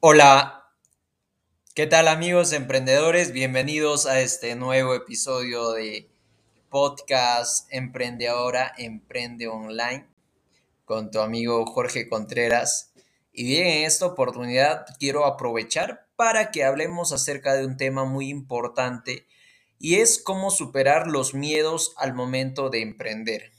Hola, ¿qué tal amigos emprendedores? Bienvenidos a este nuevo episodio de podcast Emprende Ahora, Emprende Online con tu amigo Jorge Contreras. Y bien, en esta oportunidad quiero aprovechar para que hablemos acerca de un tema muy importante y es cómo superar los miedos al momento de emprender.